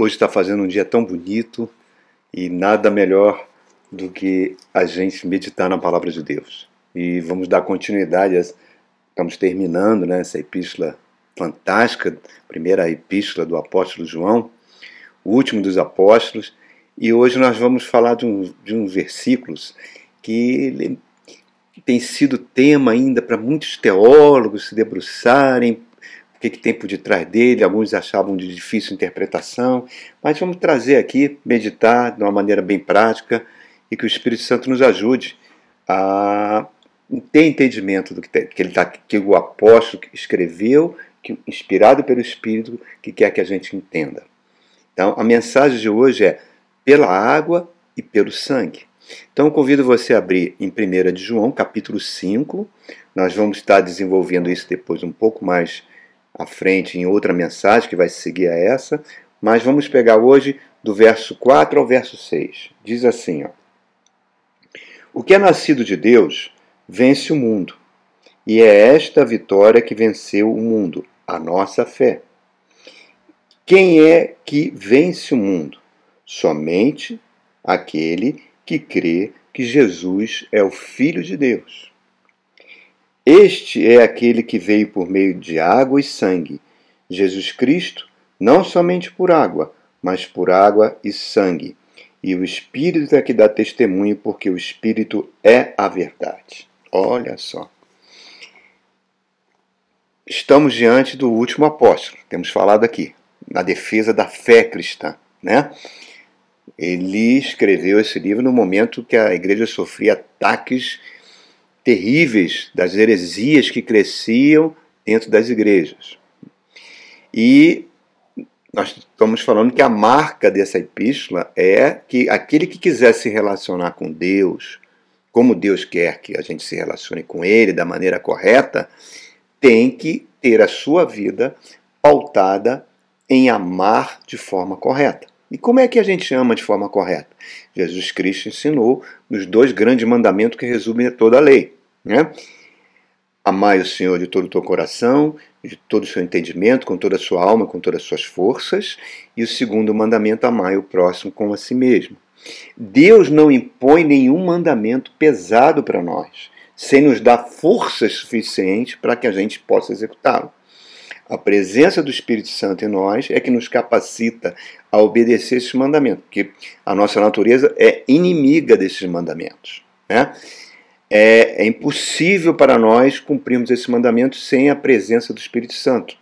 Hoje está fazendo um dia tão bonito e nada melhor do que a gente meditar na palavra de Deus. E vamos dar continuidade, estamos terminando né, essa epístola fantástica, primeira epístola do apóstolo João, o último dos apóstolos, e hoje nós vamos falar de, um, de uns versículos que tem sido tema ainda para muitos teólogos se debruçarem, o que, que tem por detrás dele, alguns achavam de difícil interpretação, mas vamos trazer aqui, meditar de uma maneira bem prática e que o Espírito Santo nos ajude a ter entendimento do que, que, ele tá, que o apóstolo escreveu, que, inspirado pelo Espírito, que quer que a gente entenda. Então, a mensagem de hoje é pela água e pelo sangue. Então, convido você a abrir em 1 de João, capítulo 5. Nós vamos estar desenvolvendo isso depois um pouco mais à frente em outra mensagem que vai seguir a essa, mas vamos pegar hoje do verso 4 ao verso 6. Diz assim: ó, O que é nascido de Deus vence o mundo, e é esta vitória que venceu o mundo, a nossa fé. Quem é que vence o mundo? Somente aquele que crê que Jesus é o Filho de Deus. Este é aquele que veio por meio de água e sangue, Jesus Cristo, não somente por água, mas por água e sangue. E o Espírito é que dá testemunho, porque o Espírito é a verdade. Olha só. Estamos diante do último apóstolo, temos falado aqui, na defesa da fé cristã, né? Ele escreveu esse livro no momento que a igreja sofria ataques terríveis das heresias que cresciam dentro das igrejas. E nós estamos falando que a marca dessa epístola é que aquele que quiser se relacionar com Deus, como Deus quer que a gente se relacione com Ele da maneira correta, tem que ter a sua vida pautada em amar de forma correta. E como é que a gente ama de forma correta? Jesus Cristo ensinou nos dois grandes mandamentos que resumem toda a lei. Né? Amai o Senhor de todo o teu coração, de todo o seu entendimento, com toda a sua alma, com todas as suas forças. E o segundo mandamento, amai o próximo como a si mesmo. Deus não impõe nenhum mandamento pesado para nós, sem nos dar forças suficientes para que a gente possa executá-lo. A presença do Espírito Santo em nós é que nos capacita a obedecer esses mandamentos, porque a nossa natureza é inimiga desses mandamentos. Né? É, é impossível para nós cumprirmos esse mandamento sem a presença do Espírito Santo.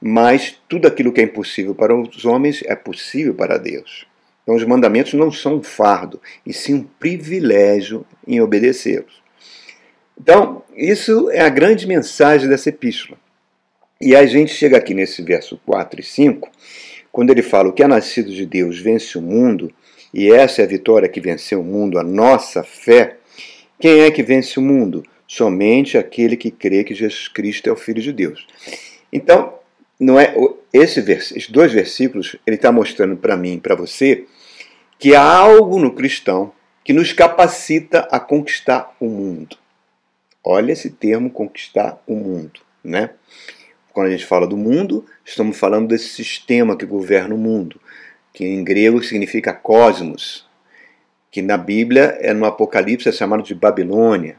Mas tudo aquilo que é impossível para os homens é possível para Deus. Então, os mandamentos não são um fardo, e sim um privilégio em obedecê-los. Então, isso é a grande mensagem dessa epístola. E a gente chega aqui nesse verso 4 e 5, quando ele fala: O que é nascido de Deus vence o mundo, e essa é a vitória que venceu o mundo, a nossa fé. Quem é que vence o mundo? Somente aquele que crê que Jesus Cristo é o Filho de Deus. Então, não é esse esses dois versículos, ele está mostrando para mim para você que há algo no cristão que nos capacita a conquistar o mundo. Olha esse termo conquistar o mundo, né? Quando a gente fala do mundo, estamos falando desse sistema que governa o mundo, que em grego significa cosmos, que na Bíblia, é no Apocalipse, é chamado de Babilônia.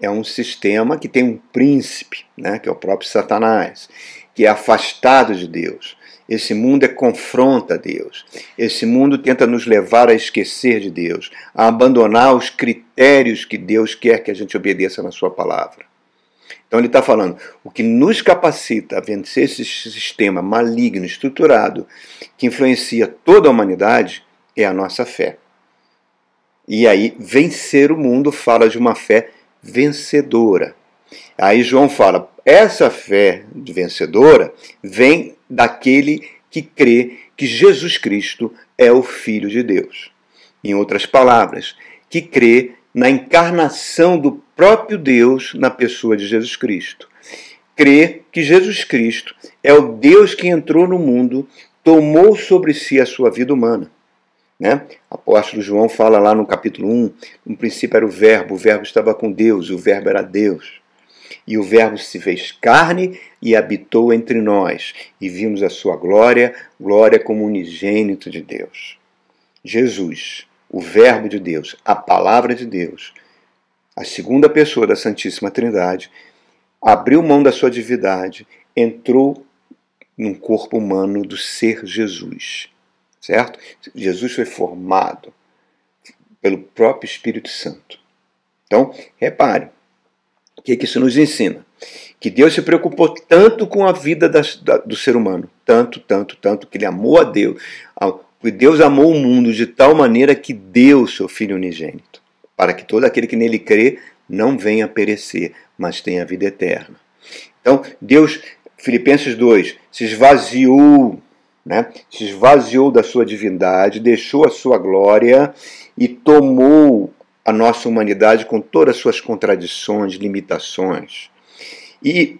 É um sistema que tem um príncipe, né, que é o próprio Satanás, que é afastado de Deus. Esse mundo é confronta Deus. Esse mundo tenta nos levar a esquecer de Deus, a abandonar os critérios que Deus quer que a gente obedeça na Sua palavra. Então ele está falando, o que nos capacita a vencer esse sistema maligno, estruturado, que influencia toda a humanidade, é a nossa fé. E aí, vencer o mundo fala de uma fé vencedora. Aí João fala: essa fé vencedora vem daquele que crê que Jesus Cristo é o Filho de Deus. Em outras palavras, que crê na encarnação do próprio Deus na pessoa de Jesus Cristo. Crê que Jesus Cristo é o Deus que entrou no mundo, tomou sobre si a sua vida humana né? O apóstolo João fala lá no capítulo 1, no princípio era o verbo, o verbo estava com Deus, o verbo era Deus. E o Verbo se fez carne e habitou entre nós, e vimos a sua glória, glória como unigênito de Deus. Jesus, o Verbo de Deus, a Palavra de Deus, a segunda pessoa da Santíssima Trindade, abriu mão da sua divindade, entrou num corpo humano do ser Jesus, certo? Jesus foi formado pelo próprio Espírito Santo. Então, repare, o que, é que isso nos ensina? Que Deus se preocupou tanto com a vida da, do ser humano, tanto, tanto, tanto, que ele amou a Deus, que Deus amou o mundo de tal maneira que deu seu Filho unigênito, para que todo aquele que nele crê não venha perecer, mas tenha vida eterna. Então, Deus, Filipenses 2, se esvaziou, né? se esvaziou da sua divindade, deixou a sua glória e tomou a nossa humanidade com todas as suas contradições, limitações. E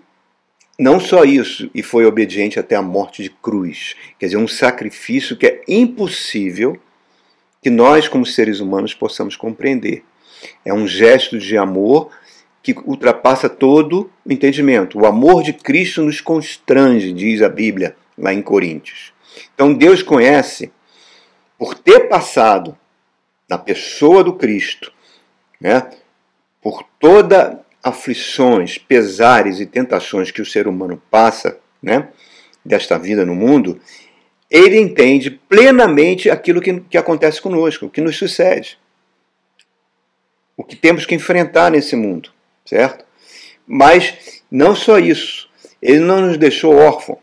não só isso, e foi obediente até a morte de cruz. Quer dizer, um sacrifício que é impossível que nós, como seres humanos, possamos compreender. É um gesto de amor que ultrapassa todo o entendimento. O amor de Cristo nos constrange, diz a Bíblia lá em Coríntios. Então Deus conhece, por ter passado na pessoa do Cristo, né, por toda aflições, pesares e tentações que o ser humano passa, né, desta vida no mundo, ele entende plenamente aquilo que, que acontece conosco, o que nos sucede, o que temos que enfrentar nesse mundo, certo? Mas não só isso, ele não nos deixou órfãos.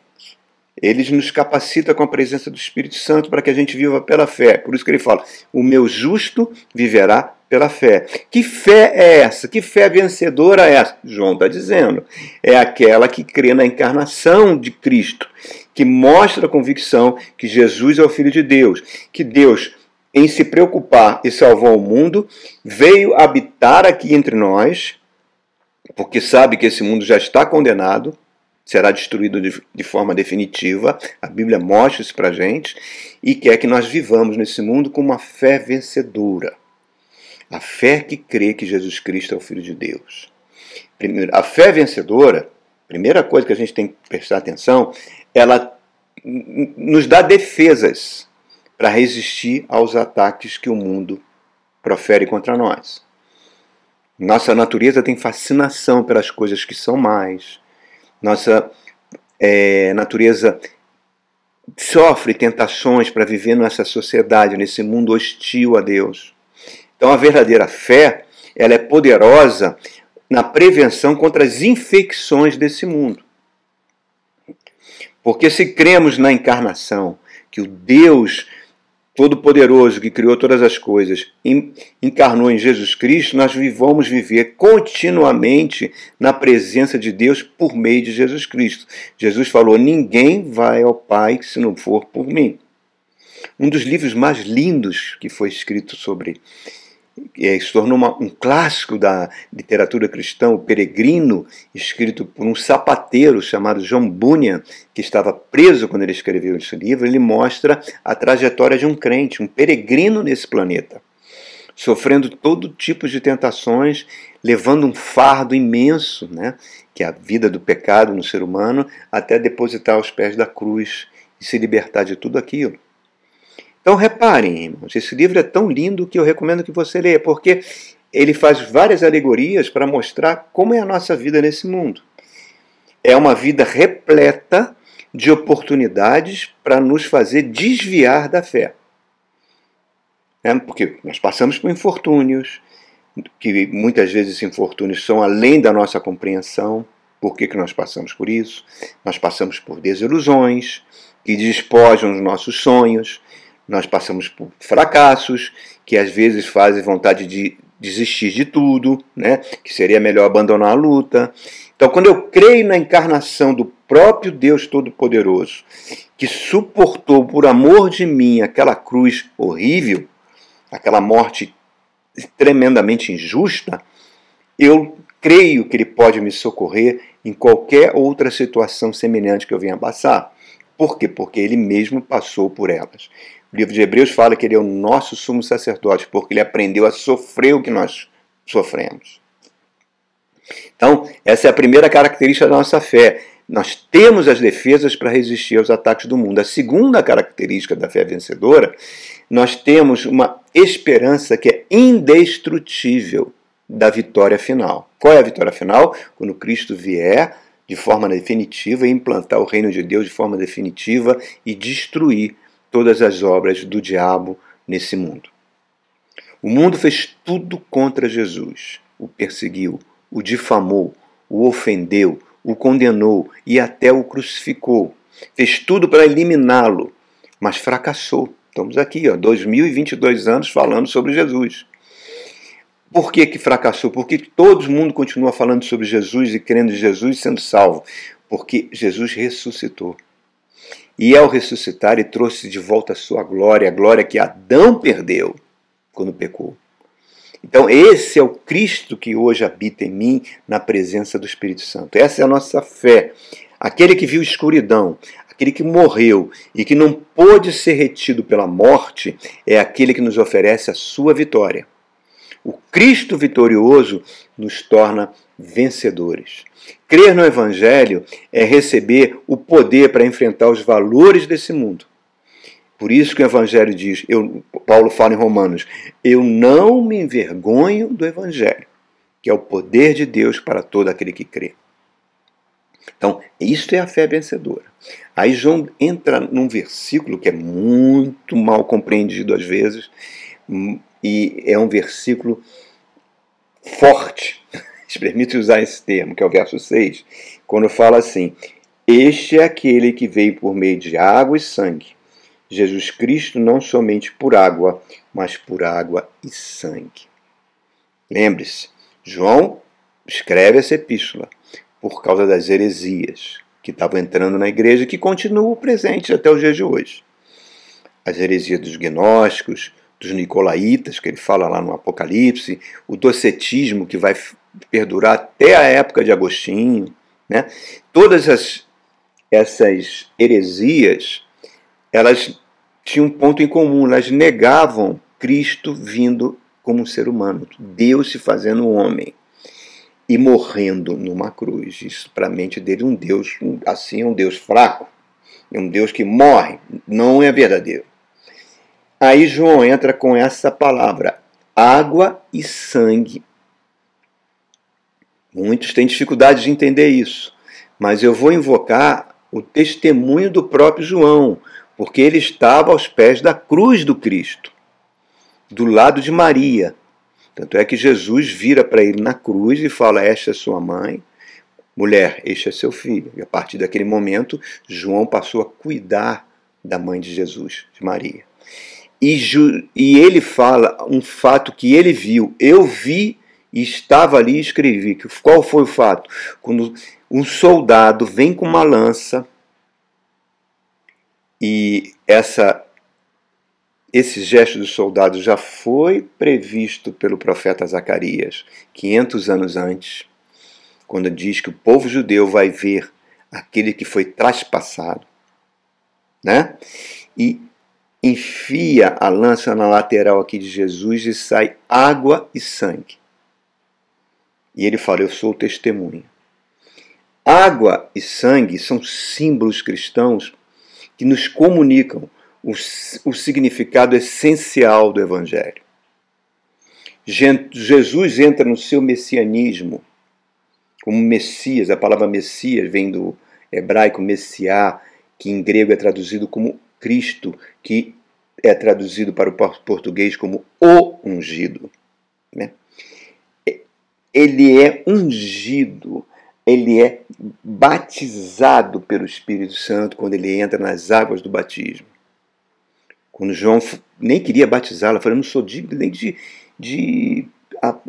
Ele nos capacita com a presença do Espírito Santo para que a gente viva pela fé. Por isso que ele fala: o meu justo viverá pela fé. Que fé é essa? Que fé vencedora é essa? João está dizendo. É aquela que crê na encarnação de Cristo, que mostra a convicção que Jesus é o Filho de Deus, que Deus, em se preocupar e salvar o mundo, veio habitar aqui entre nós, porque sabe que esse mundo já está condenado será destruído de, de forma definitiva. A Bíblia mostra isso para a gente e quer que nós vivamos nesse mundo com uma fé vencedora. A fé que crê que Jesus Cristo é o Filho de Deus. Primeiro, a fé vencedora, primeira coisa que a gente tem que prestar atenção, ela nos dá defesas para resistir aos ataques que o mundo profere contra nós. Nossa natureza tem fascinação pelas coisas que são mais, nossa é, natureza sofre tentações para viver nessa sociedade, nesse mundo hostil a Deus. Então a verdadeira fé, ela é poderosa na prevenção contra as infecções desse mundo. Porque se cremos na encarnação, que o Deus Todo-Poderoso que criou todas as coisas, encarnou em Jesus Cristo, nós vamos viver continuamente na presença de Deus por meio de Jesus Cristo. Jesus falou: Ninguém vai ao Pai se não for por mim. Um dos livros mais lindos que foi escrito sobre é, se tornou uma, um clássico da literatura cristã, O Peregrino, escrito por um sapateiro chamado John Bunyan, que estava preso quando ele escreveu esse livro. Ele mostra a trajetória de um crente, um peregrino nesse planeta, sofrendo todo tipo de tentações, levando um fardo imenso, né, que é a vida do pecado no ser humano, até depositar aos pés da cruz e se libertar de tudo aquilo. Então reparem, irmãos, esse livro é tão lindo que eu recomendo que você leia, porque ele faz várias alegorias para mostrar como é a nossa vida nesse mundo. É uma vida repleta de oportunidades para nos fazer desviar da fé. É, porque nós passamos por infortúnios, que muitas vezes esses infortúnios são além da nossa compreensão. Por que, que nós passamos por isso? Nós passamos por desilusões que despojam os nossos sonhos, nós passamos por fracassos que às vezes fazem vontade de desistir de tudo, né? que seria melhor abandonar a luta. Então, quando eu creio na encarnação do próprio Deus Todo-Poderoso, que suportou por amor de mim aquela cruz horrível, aquela morte tremendamente injusta, eu creio que Ele pode me socorrer em qualquer outra situação semelhante que eu venha passar. Por quê? Porque Ele mesmo passou por elas. O livro de Hebreus fala que ele é o nosso sumo sacerdote, porque ele aprendeu a sofrer o que nós sofremos. Então, essa é a primeira característica da nossa fé. Nós temos as defesas para resistir aos ataques do mundo. A segunda característica da fé vencedora, nós temos uma esperança que é indestrutível da vitória final. Qual é a vitória final? Quando Cristo vier de forma definitiva e implantar o reino de Deus de forma definitiva e destruir todas as obras do diabo nesse mundo. O mundo fez tudo contra Jesus, o perseguiu, o difamou, o ofendeu, o condenou e até o crucificou. Fez tudo para eliminá-lo, mas fracassou. Estamos aqui, ó, 2022 anos falando sobre Jesus. Por que, que fracassou? Porque todo mundo continua falando sobre Jesus e crendo em Jesus sendo salvo. Porque Jesus ressuscitou. E ao ressuscitar, ele trouxe de volta a sua glória, a glória que Adão perdeu quando pecou. Então, esse é o Cristo que hoje habita em mim na presença do Espírito Santo. Essa é a nossa fé. Aquele que viu escuridão, aquele que morreu e que não pôde ser retido pela morte, é aquele que nos oferece a sua vitória. O Cristo vitorioso nos torna vencedores. Crer no Evangelho é receber o poder para enfrentar os valores desse mundo. Por isso que o Evangelho diz, eu, Paulo fala em Romanos, eu não me envergonho do Evangelho, que é o poder de Deus para todo aquele que crê. Então, isto é a fé vencedora. Aí João entra num versículo que é muito mal compreendido às vezes, e é um versículo forte. Permite usar esse termo, que é o verso 6, quando fala assim: Este é aquele que veio por meio de água e sangue Jesus Cristo não somente por água, mas por água e sangue. Lembre-se, João escreve essa epístola por causa das heresias que estavam entrando na igreja que continuam presentes até os dias de hoje. As heresias dos gnósticos, dos nicolaítas, que ele fala lá no Apocalipse, o docetismo que vai perdurar até a época de Agostinho, né? Todas as, essas heresias, elas tinham um ponto em comum, elas negavam Cristo vindo como um ser humano, Deus se fazendo homem e morrendo numa cruz. Isso para a mente dele um Deus assim é um Deus fraco, é um Deus que morre, não é verdadeiro. Aí João entra com essa palavra, água e sangue. Muitos têm dificuldade de entender isso, mas eu vou invocar o testemunho do próprio João, porque ele estava aos pés da cruz do Cristo, do lado de Maria. Tanto é que Jesus vira para ele na cruz e fala: Esta é sua mãe, mulher, este é seu filho. E a partir daquele momento, João passou a cuidar da mãe de Jesus, de Maria. E, e ele fala um fato que ele viu. Eu vi e estava ali e escrevi. Qual foi o fato? Quando um soldado vem com uma lança e essa, esse gesto dos soldados já foi previsto pelo profeta Zacarias 500 anos antes, quando diz que o povo judeu vai ver aquele que foi traspassado, né? E enfia a lança na lateral aqui de Jesus e sai água e sangue. E ele fala: Eu sou o testemunho. Água e sangue são símbolos cristãos que nos comunicam o, o significado essencial do Evangelho. Jesus entra no seu messianismo como Messias, a palavra Messias vem do hebraico Messiá, que em grego é traduzido como Cristo, que é traduzido para o português como o ungido. Né? Ele é ungido ele é batizado pelo Espírito Santo quando ele entra nas águas do batismo. Quando João nem queria batizá-la, falou: não sou digno nem de, de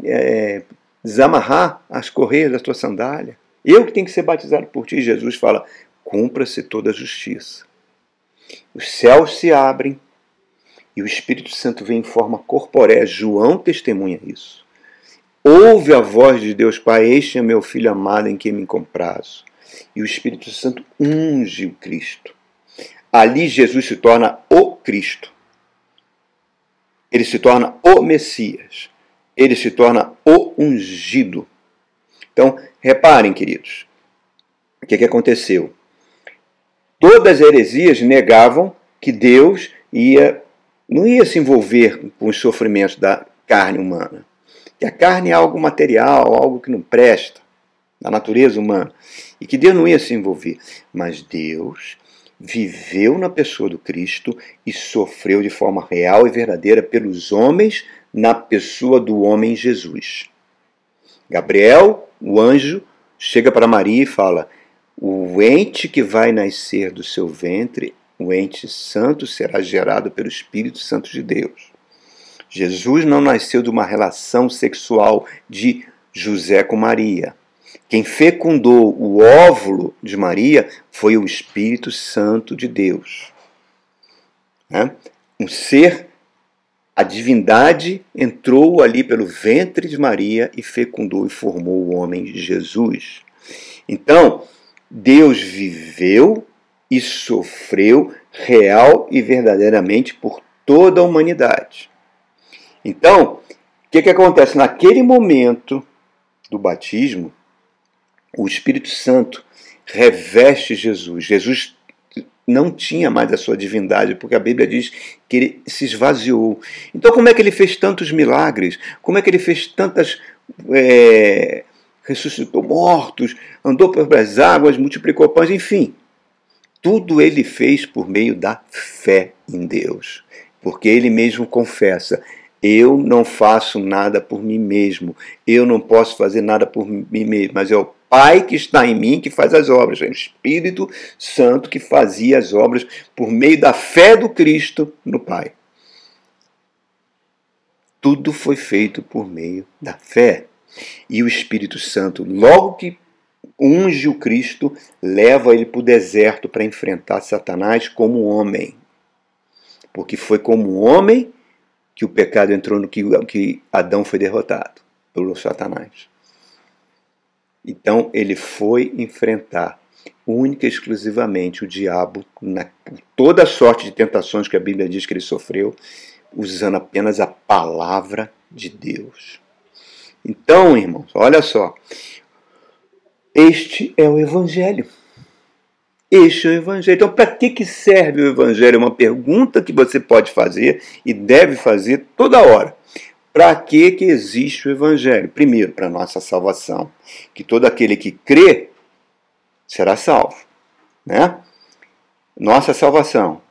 é, desamarrar as correias da tua sandália. Eu que tenho que ser batizado por ti. Jesus fala: Cumpra-se toda a justiça. Os céus se abrem e o Espírito Santo vem em forma corporéa. João testemunha isso. Ouve a voz de Deus, Pai, este é meu filho amado em quem me comprazo. E o Espírito Santo unge o Cristo. Ali Jesus se torna o Cristo. Ele se torna o Messias. Ele se torna o ungido. Então, reparem, queridos, o que, que aconteceu? Todas as heresias negavam que Deus ia não ia se envolver com os sofrimentos da carne humana. Que a carne é algo material, algo que não presta, da natureza humana. E que Deus não ia se envolver. Mas Deus viveu na pessoa do Cristo e sofreu de forma real e verdadeira pelos homens na pessoa do homem Jesus. Gabriel, o anjo, chega para Maria e fala: O ente que vai nascer do seu ventre, o ente santo, será gerado pelo Espírito Santo de Deus. Jesus não nasceu de uma relação sexual de José com Maria. Quem fecundou o óvulo de Maria foi o Espírito Santo de Deus. Um ser, a divindade entrou ali pelo ventre de Maria e fecundou e formou o homem Jesus. Então, Deus viveu e sofreu real e verdadeiramente por toda a humanidade. Então, o que, que acontece? Naquele momento do batismo, o Espírito Santo reveste Jesus. Jesus não tinha mais a sua divindade, porque a Bíblia diz que ele se esvaziou. Então, como é que ele fez tantos milagres? Como é que ele fez tantas. É, ressuscitou mortos, andou pelas águas, multiplicou pães, enfim. Tudo ele fez por meio da fé em Deus. Porque ele mesmo confessa: eu não faço nada por mim mesmo, eu não posso fazer nada por mim mesmo, mas é o Pai que está em mim que faz as obras, é o Espírito Santo que fazia as obras por meio da fé do Cristo no Pai. Tudo foi feito por meio da fé. E o Espírito Santo, logo que unge o Cristo, leva ele para o deserto para enfrentar Satanás como homem. Porque foi como homem que o pecado entrou no que, que Adão foi derrotado pelo Satanás. Então ele foi enfrentar única e exclusivamente o diabo na toda sorte de tentações que a Bíblia diz que ele sofreu, usando apenas a palavra de Deus. Então, irmãos, olha só. Este é o Evangelho. Este é o Evangelho. Então, para que, que serve o Evangelho? É uma pergunta que você pode fazer e deve fazer toda hora. Para que, que existe o Evangelho? Primeiro, para nossa salvação. Que todo aquele que crê será salvo. Né? Nossa salvação.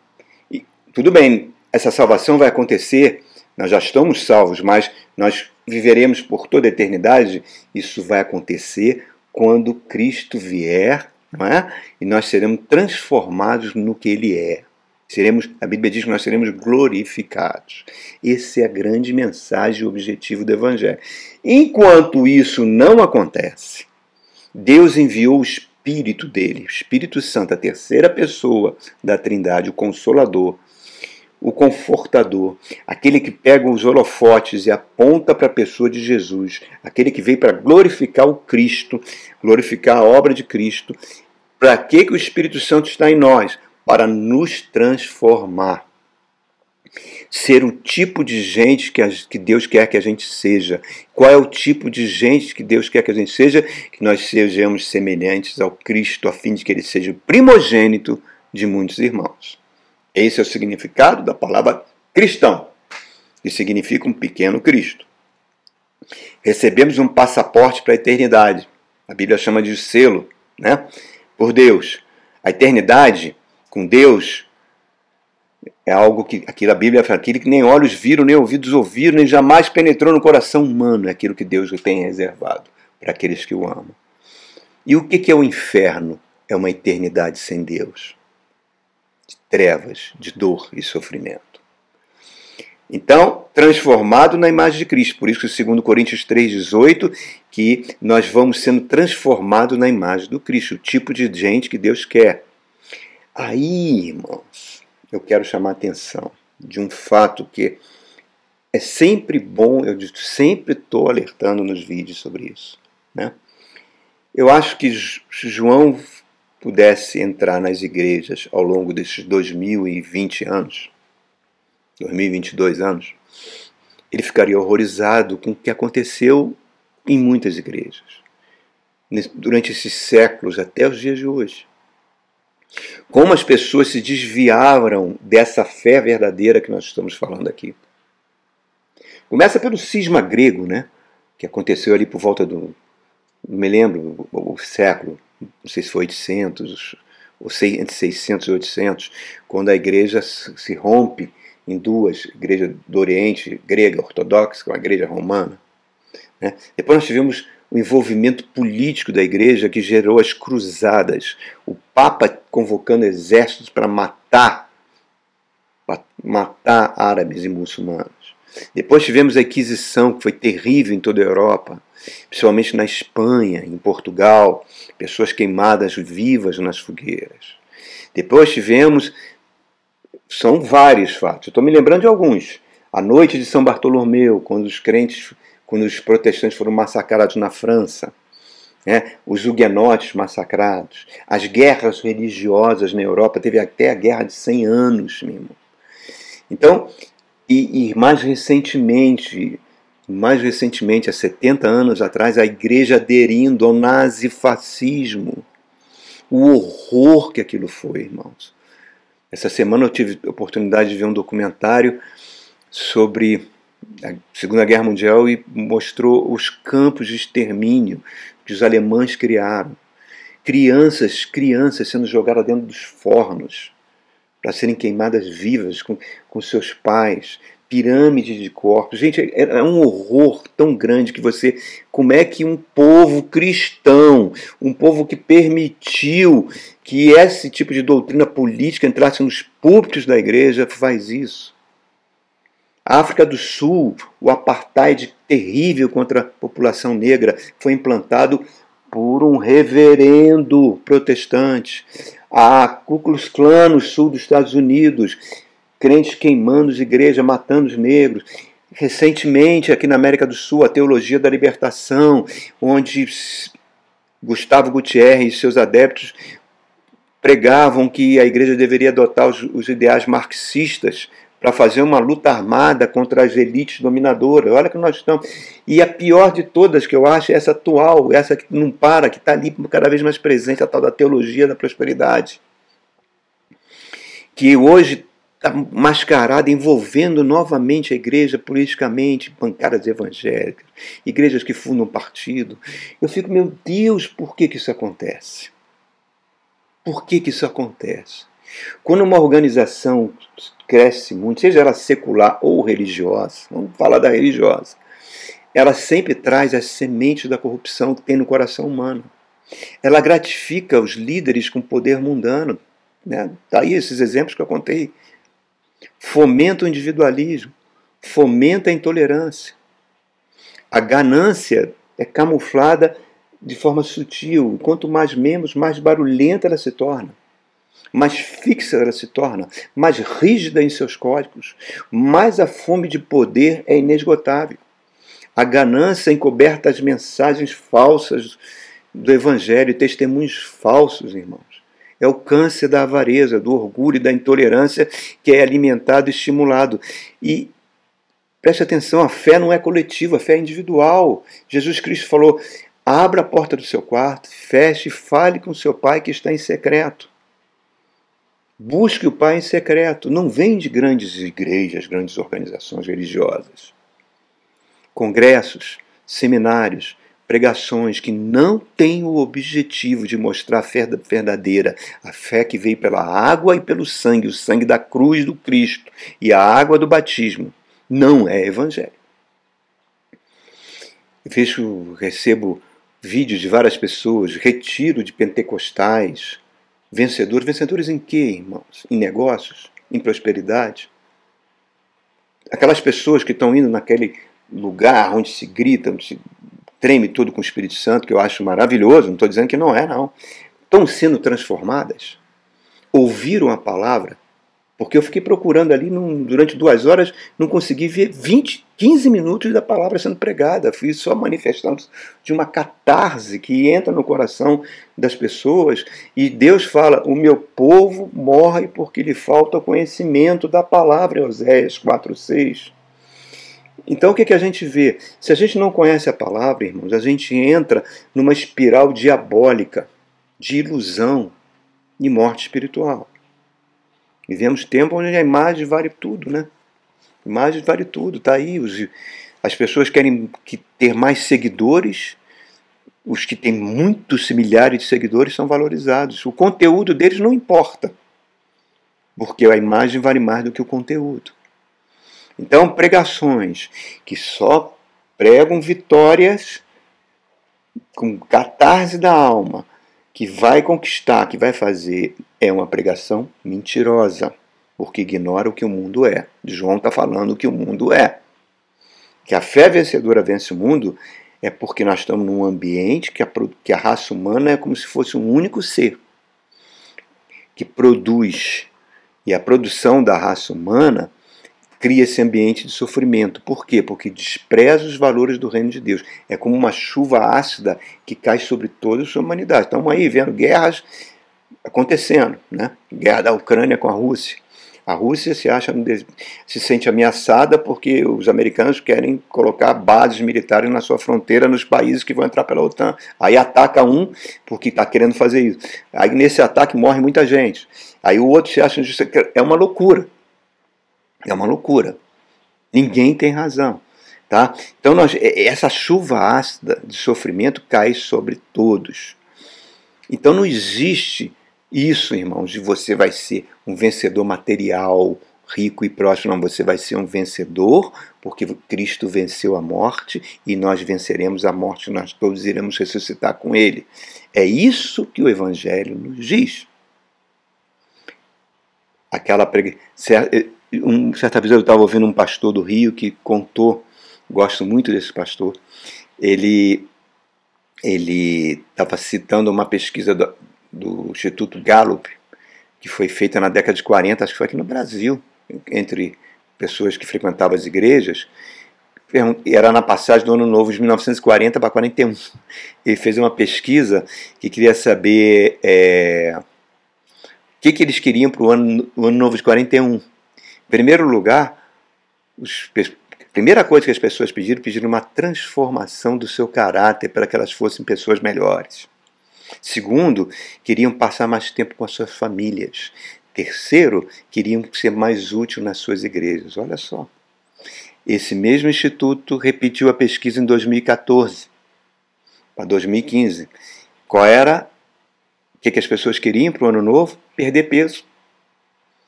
E, tudo bem, essa salvação vai acontecer, nós já estamos salvos, mas nós viveremos por toda a eternidade. Isso vai acontecer quando Cristo vier, é? E nós seremos transformados no que Ele é. Seremos, a Bíblia diz que nós seremos glorificados. Essa é a grande mensagem e objetivo do Evangelho. Enquanto isso não acontece, Deus enviou o Espírito dele, o Espírito Santo, a terceira pessoa da Trindade, o Consolador, o confortador, aquele que pega os holofotes e aponta para a pessoa de Jesus, aquele que veio para glorificar o Cristo, glorificar a obra de Cristo. Para que, o Espírito Santo está em nós? Para nos transformar. Ser o tipo de gente que, a, que Deus quer que a gente seja. Qual é o tipo de gente que Deus quer que a gente seja? Que nós sejamos semelhantes ao Cristo, a fim de que ele seja o primogênito de muitos irmãos. Esse é o significado da palavra cristão, que significa um pequeno Cristo. Recebemos um passaporte para a eternidade. A Bíblia chama de selo, né? Por Deus. A eternidade com Deus é algo que aquilo a Bíblia fala, aquilo que nem olhos viram, nem ouvidos ouviram, nem jamais penetrou no coração humano, é aquilo que Deus tem reservado para aqueles que o amam. E o que é o inferno? É uma eternidade sem Deus de trevas, de dor e sofrimento. Então, transformado na imagem de Cristo. Por isso que segundo Coríntios 3,18, que nós vamos sendo transformados na imagem do Cristo, o tipo de gente que Deus quer. Aí, irmãos, eu quero chamar a atenção de um fato que é sempre bom, eu sempre estou alertando nos vídeos sobre isso. Né? Eu acho que João pudesse entrar nas igrejas ao longo desses 2020 anos, 2022 anos, ele ficaria horrorizado com o que aconteceu em muitas igrejas. durante esses séculos até os dias de hoje. Como as pessoas se desviaram dessa fé verdadeira que nós estamos falando aqui. Começa pelo cisma grego, né? Que aconteceu ali por volta do. Não me lembro o, o século, não sei se foi 800, ou entre 600 e 800, quando a igreja se rompe em duas, igreja do Oriente, grega, ortodoxa, com a igreja romana. Né? Depois nós tivemos o envolvimento político da igreja que gerou as cruzadas, o Papa convocando exércitos para matar, matar árabes e muçulmanos. Depois tivemos a Inquisição, que foi terrível em toda a Europa, principalmente na Espanha, em Portugal, pessoas queimadas vivas nas fogueiras. Depois tivemos, são vários fatos, estou me lembrando de alguns. A noite de São Bartolomeu, quando os crentes quando os protestantes foram massacrados na França, né? os huguenotes massacrados, as guerras religiosas na Europa, teve até a guerra de 100 anos, meu irmão. Então, e, e mais recentemente, mais recentemente, há 70 anos atrás, a igreja aderindo ao nazifascismo. O horror que aquilo foi, irmãos. Essa semana eu tive a oportunidade de ver um documentário sobre a Segunda Guerra Mundial e mostrou os campos de extermínio que os alemães criaram. Crianças, crianças sendo jogadas dentro dos fornos para serem queimadas vivas com, com seus pais, pirâmide de corpos. Gente, é, é um horror tão grande que você. Como é que um povo cristão, um povo que permitiu que esse tipo de doutrina política entrasse nos púlpitos da igreja, faz isso? A África do Sul, o apartheid terrível contra a população negra foi implantado por um reverendo protestante. A Ku Klux Klan no sul dos Estados Unidos, crentes queimando as igrejas, matando os negros. Recentemente, aqui na América do Sul, a teologia da libertação, onde Gustavo Gutierrez e seus adeptos pregavam que a igreja deveria adotar os, os ideais marxistas para fazer uma luta armada contra as elites dominadoras. Olha que nós estamos. E a pior de todas, que eu acho, é essa atual, essa que não para, que está ali cada vez mais presente, a tal da teologia da prosperidade. Que hoje mascarada, envolvendo novamente a igreja politicamente, bancadas evangélicas, igrejas que fundam partido. Eu fico, meu Deus, por que, que isso acontece? Por que, que isso acontece? Quando uma organização cresce muito, seja ela secular ou religiosa, vamos falar da religiosa, ela sempre traz as sementes da corrupção que tem no coração humano. Ela gratifica os líderes com poder mundano. Né? Tá aí esses exemplos que eu contei. Fomenta o individualismo, fomenta a intolerância. A ganância é camuflada de forma sutil. Quanto mais membros, mais barulhenta ela se torna mais fixa ela se torna, mais rígida em seus códigos, mais a fome de poder é inesgotável. A ganância encoberta as mensagens falsas do Evangelho, testemunhos falsos, irmãos. É o câncer da avareza, do orgulho e da intolerância que é alimentado e estimulado. E preste atenção, a fé não é coletiva, a fé é individual. Jesus Cristo falou: abra a porta do seu quarto, feche e fale com seu pai que está em secreto. Busque o Pai em secreto. Não vem de grandes igrejas, grandes organizações religiosas. Congressos, seminários, pregações que não têm o objetivo de mostrar a fé verdadeira, a fé que veio pela água e pelo sangue, o sangue da cruz do Cristo e a água do batismo, não é evangelho. Vejo, recebo vídeos de várias pessoas, retiro de pentecostais, Vencedores, vencedores em quê, irmãos? Em negócios? Em prosperidade? Aquelas pessoas que estão indo naquele lugar onde se grita, onde se treme tudo com o Espírito Santo, que eu acho maravilhoso, não estou dizendo que não é, não. Estão sendo transformadas? Ouviram a palavra? Porque eu fiquei procurando ali num, durante duas horas, não consegui ver 20, 15 minutos da palavra sendo pregada. Fui só manifestando de uma catarse que entra no coração das pessoas. E Deus fala: O meu povo morre porque lhe falta o conhecimento da palavra, Oséias 4,6. Então o que, que a gente vê? Se a gente não conhece a palavra, irmãos, a gente entra numa espiral diabólica de ilusão e morte espiritual. Vivemos tempo onde a imagem vale tudo, né? A imagem vale tudo, está aí. Os, as pessoas querem que ter mais seguidores, os que têm muitos milhares de seguidores são valorizados. O conteúdo deles não importa, porque a imagem vale mais do que o conteúdo. Então, pregações que só pregam vitórias com catarse da alma, que vai conquistar, que vai fazer, é uma pregação mentirosa, porque ignora o que o mundo é. João está falando o que o mundo é. Que a fé vencedora vence o mundo é porque nós estamos num ambiente que a, que a raça humana é como se fosse um único ser que produz. E a produção da raça humana cria esse ambiente de sofrimento. Por quê? Porque despreza os valores do reino de Deus. É como uma chuva ácida que cai sobre toda a sua humanidade. Estamos aí vendo guerras acontecendo, né? Guerra da Ucrânia com a Rússia. A Rússia se acha se sente ameaçada porque os americanos querem colocar bases militares na sua fronteira nos países que vão entrar pela OTAN. Aí ataca um porque está querendo fazer isso. Aí nesse ataque morre muita gente. Aí o outro se acha é uma loucura. É uma loucura. Ninguém tem razão. Tá? Então, nós, essa chuva ácida de sofrimento cai sobre todos. Então, não existe isso, irmãos, de você vai ser um vencedor material, rico e próximo. Não, você vai ser um vencedor, porque Cristo venceu a morte e nós venceremos a morte, nós todos iremos ressuscitar com Ele. É isso que o Evangelho nos diz. Aquela pregação um, certa vez eu estava ouvindo um pastor do Rio que contou, gosto muito desse pastor, ele ele estava citando uma pesquisa do, do, Instituto Gallup, que foi feita na década de 40, acho que foi aqui no Brasil, entre pessoas que frequentavam as igrejas, era na passagem do Ano Novo de 1940 para 41. Ele fez uma pesquisa que queria saber é, o que, que eles queriam para o ano, o ano Novo de 41 primeiro lugar, os, a primeira coisa que as pessoas pediram, pediram uma transformação do seu caráter para que elas fossem pessoas melhores. Segundo, queriam passar mais tempo com as suas famílias. Terceiro, queriam ser mais úteis nas suas igrejas. Olha só. Esse mesmo instituto repetiu a pesquisa em 2014 para 2015. Qual era o que, que as pessoas queriam para o ano novo? Perder peso,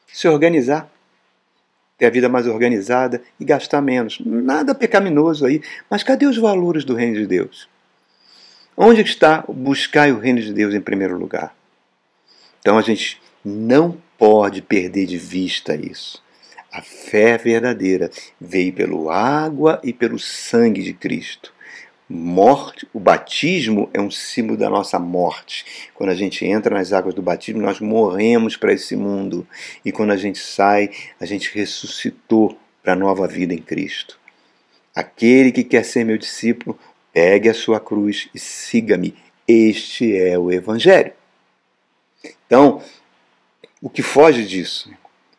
se organizar ter a vida mais organizada e gastar menos. Nada pecaminoso aí. Mas cadê os valores do reino de Deus? Onde está buscar o reino de Deus em primeiro lugar? Então a gente não pode perder de vista isso. A fé verdadeira veio pelo água e pelo sangue de Cristo morte, o batismo é um símbolo da nossa morte. Quando a gente entra nas águas do batismo, nós morremos para esse mundo. E quando a gente sai, a gente ressuscitou para a nova vida em Cristo. Aquele que quer ser meu discípulo, pegue a sua cruz e siga-me. Este é o Evangelho. Então, o que foge disso?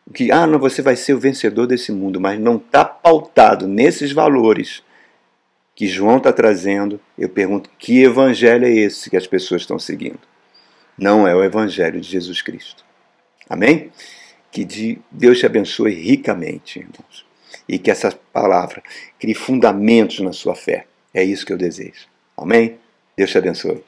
O que, ah, não, você vai ser o vencedor desse mundo, mas não está pautado nesses valores que João está trazendo, eu pergunto: que evangelho é esse que as pessoas estão seguindo? Não é o evangelho de Jesus Cristo. Amém? Que Deus te abençoe ricamente, irmãos. E que essa palavra crie fundamentos na sua fé. É isso que eu desejo. Amém? Deus te abençoe.